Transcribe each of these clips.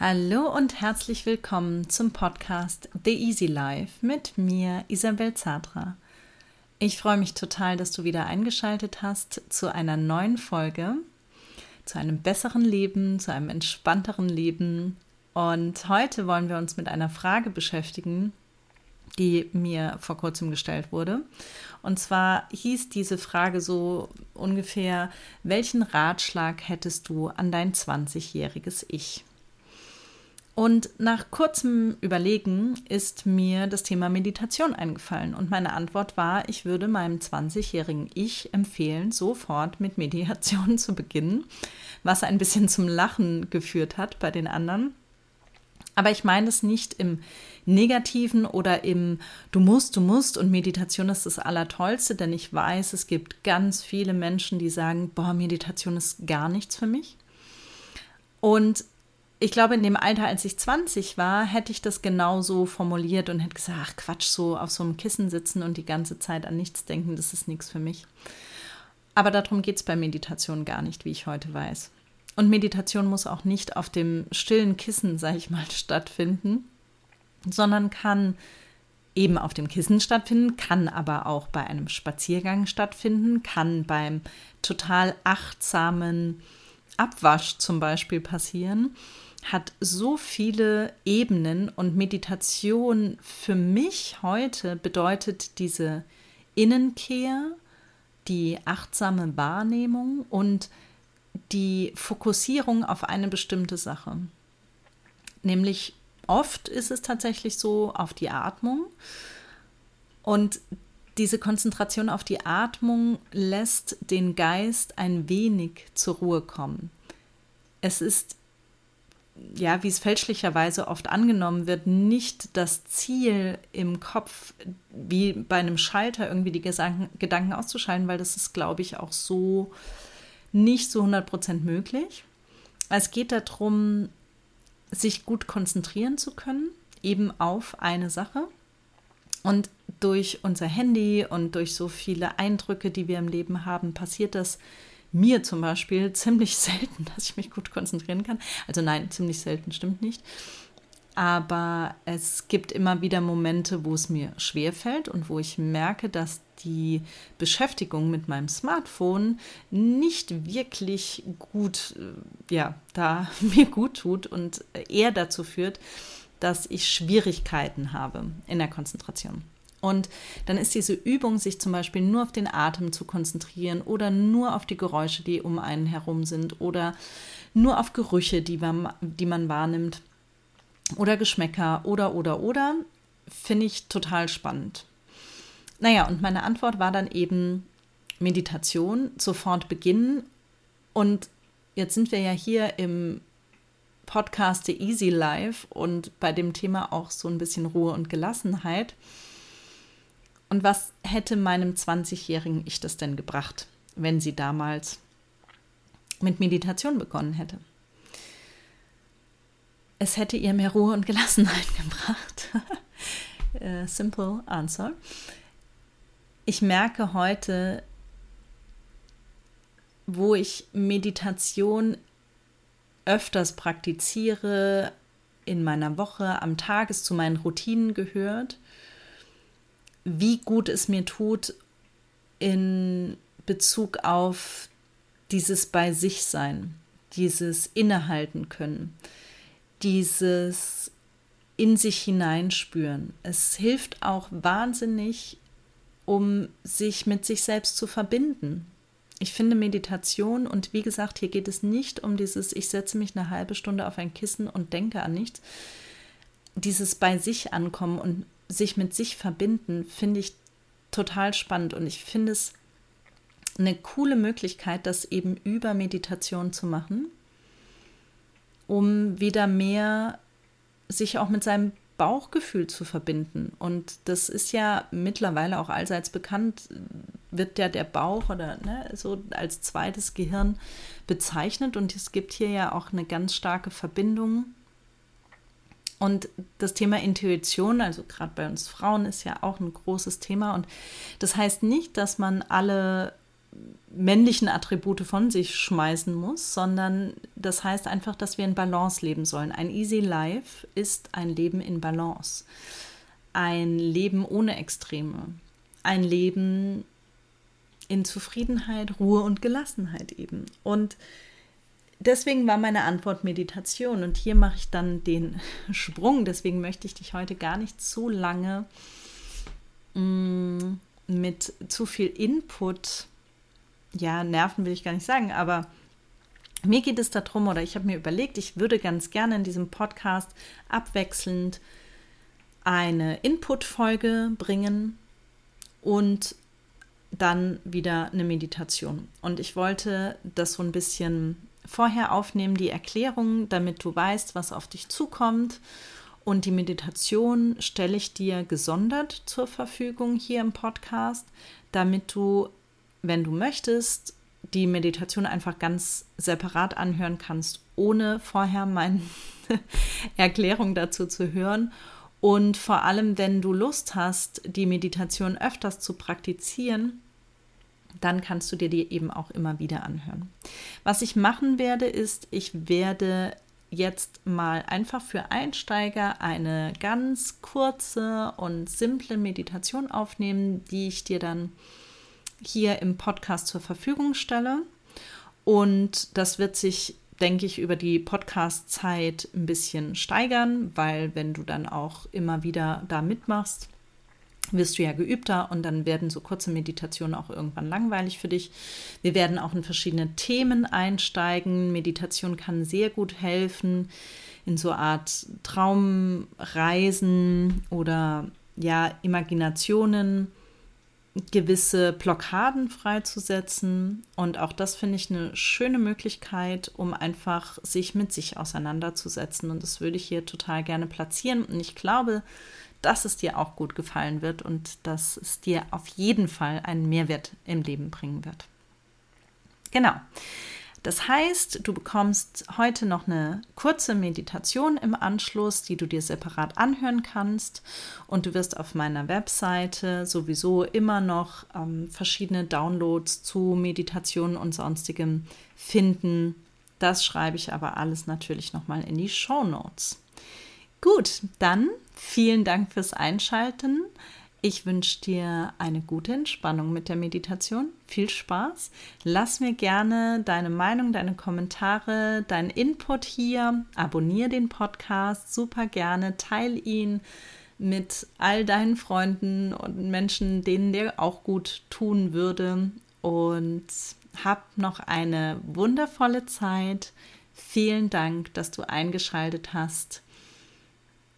Hallo und herzlich willkommen zum Podcast The Easy Life mit mir, Isabel Zadra. Ich freue mich total, dass du wieder eingeschaltet hast zu einer neuen Folge, zu einem besseren Leben, zu einem entspannteren Leben. Und heute wollen wir uns mit einer Frage beschäftigen, die mir vor kurzem gestellt wurde. Und zwar hieß diese Frage so ungefähr, welchen Ratschlag hättest du an dein 20-jähriges Ich? Und nach kurzem Überlegen ist mir das Thema Meditation eingefallen. Und meine Antwort war, ich würde meinem 20-jährigen Ich empfehlen, sofort mit Meditation zu beginnen, was ein bisschen zum Lachen geführt hat bei den anderen. Aber ich meine es nicht im Negativen oder im Du musst, du musst und Meditation ist das Allertollste, denn ich weiß, es gibt ganz viele Menschen, die sagen, boah, Meditation ist gar nichts für mich. Und ich glaube, in dem Alter, als ich 20 war, hätte ich das genauso formuliert und hätte gesagt, ach Quatsch, so auf so einem Kissen sitzen und die ganze Zeit an nichts denken, das ist nichts für mich. Aber darum geht es bei Meditation gar nicht, wie ich heute weiß. Und Meditation muss auch nicht auf dem stillen Kissen, sage ich mal, stattfinden, sondern kann eben auf dem Kissen stattfinden, kann aber auch bei einem Spaziergang stattfinden, kann beim total achtsamen Abwasch zum Beispiel passieren hat so viele Ebenen und Meditation für mich heute bedeutet diese Innenkehr, die achtsame Wahrnehmung und die Fokussierung auf eine bestimmte Sache. Nämlich oft ist es tatsächlich so auf die Atmung und diese Konzentration auf die Atmung lässt den Geist ein wenig zur Ruhe kommen. Es ist ja, wie es fälschlicherweise oft angenommen wird, nicht das Ziel im Kopf, wie bei einem Schalter irgendwie die Gedanken auszuschalten, weil das ist, glaube ich, auch so nicht so 100% möglich. Es geht darum, sich gut konzentrieren zu können, eben auf eine Sache. Und durch unser Handy und durch so viele Eindrücke, die wir im Leben haben, passiert das mir zum Beispiel ziemlich selten, dass ich mich gut konzentrieren kann. Also nein, ziemlich selten stimmt nicht. Aber es gibt immer wieder Momente, wo es mir schwer fällt und wo ich merke, dass die Beschäftigung mit meinem Smartphone nicht wirklich gut, äh, ja, da mir gut tut und eher dazu führt, dass ich Schwierigkeiten habe in der Konzentration. Und dann ist diese Übung, sich zum Beispiel nur auf den Atem zu konzentrieren oder nur auf die Geräusche, die um einen herum sind oder nur auf Gerüche, die man, die man wahrnimmt oder Geschmäcker oder oder oder, finde ich total spannend. Naja, und meine Antwort war dann eben Meditation, sofort beginnen. Und jetzt sind wir ja hier im Podcast The Easy Life und bei dem Thema auch so ein bisschen Ruhe und Gelassenheit. Und was hätte meinem 20-jährigen Ich das denn gebracht, wenn sie damals mit Meditation begonnen hätte? Es hätte ihr mehr Ruhe und Gelassenheit gebracht. uh, simple answer. Ich merke heute, wo ich Meditation öfters praktiziere, in meiner Woche, am Tag, es zu meinen Routinen gehört wie gut es mir tut in Bezug auf dieses bei sich sein, dieses innehalten können, dieses in sich hineinspüren. Es hilft auch wahnsinnig, um sich mit sich selbst zu verbinden. Ich finde Meditation und wie gesagt, hier geht es nicht um dieses, ich setze mich eine halbe Stunde auf ein Kissen und denke an nichts. Dieses bei sich ankommen und sich mit sich verbinden, finde ich total spannend und ich finde es eine coole Möglichkeit, das eben über Meditation zu machen, um wieder mehr sich auch mit seinem Bauchgefühl zu verbinden. Und das ist ja mittlerweile auch allseits bekannt, wird ja der Bauch oder ne, so als zweites Gehirn bezeichnet. Und es gibt hier ja auch eine ganz starke Verbindung und das Thema Intuition, also gerade bei uns Frauen, ist ja auch ein großes Thema. Und das heißt nicht, dass man alle männlichen Attribute von sich schmeißen muss, sondern das heißt einfach, dass wir in Balance leben sollen. Ein Easy Life ist ein Leben in Balance. Ein Leben ohne Extreme. Ein Leben in Zufriedenheit, Ruhe und Gelassenheit eben. Und deswegen war meine Antwort Meditation. Und hier mache ich dann den Sprung. Deswegen möchte ich dich heute gar nicht zu lange mh, mm, mit zu viel Input, ja, nerven will ich gar nicht sagen, aber mir geht es darum, oder ich habe mir überlegt, ich würde ganz gerne in diesem Podcast abwechselnd eine Input-Folge bringen und dann wieder eine Meditation. Und ich wollte das so ein bisschen vorher aufnehmen, die Erklärung, damit du weißt, was auf dich zukommt. Und die Meditation stelle ich dir gesondert zur Verfügung hier im Podcast, damit du, wenn du möchtest, die Meditation einfach ganz separat anhören kannst, ohne vorher meine Erklärung dazu zu hören. Und vor allem, wenn du Lust hast, die Meditation öfters zu praktizieren, dann kannst du dir die eben auch immer wieder anhören. Was ich machen werde, ist, ich werde jetzt mal einfach für Einsteiger eine ganz kurze und simple Meditation aufnehmen, die ich dir dann hier im Podcast zur Verfügung stelle. Und das wird sich, denke ich, über die Podcast-Zeit ein bisschen steigern, weil wenn du dann auch immer wieder da mitmachst, wirst du ja geübter und dann werden so kurze Meditationen auch irgendwann langweilig für dich. Wir werden auch in verschiedene Themen einsteigen. Meditation kann sehr gut helfen in so Art Traumreisen oder ja Imaginationen gewisse Blockaden freizusetzen. Und auch das finde ich eine schöne Möglichkeit, um einfach sich mit sich auseinanderzusetzen. Und das würde ich hier total gerne platzieren. Und ich glaube, dass es dir auch gut gefallen wird und dass es dir auf jeden Fall einen Mehrwert im Leben bringen wird. Genau. Das heißt, du bekommst heute noch eine kurze Meditation im Anschluss, die du dir separat anhören kannst. Und du wirst auf meiner Webseite sowieso immer noch ähm, verschiedene Downloads zu Meditationen und sonstigem finden. Das schreibe ich aber alles natürlich nochmal in die Show Notes. Gut, dann vielen Dank fürs Einschalten. Ich wünsche dir eine gute Entspannung mit der Meditation. Viel Spaß. Lass mir gerne deine Meinung, deine Kommentare, deinen Input hier. Abonniere den Podcast super gerne. Teil ihn mit all deinen Freunden und Menschen, denen der auch gut tun würde. Und hab noch eine wundervolle Zeit. Vielen Dank, dass du eingeschaltet hast.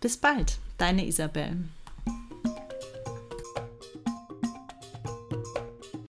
Bis bald, deine Isabel.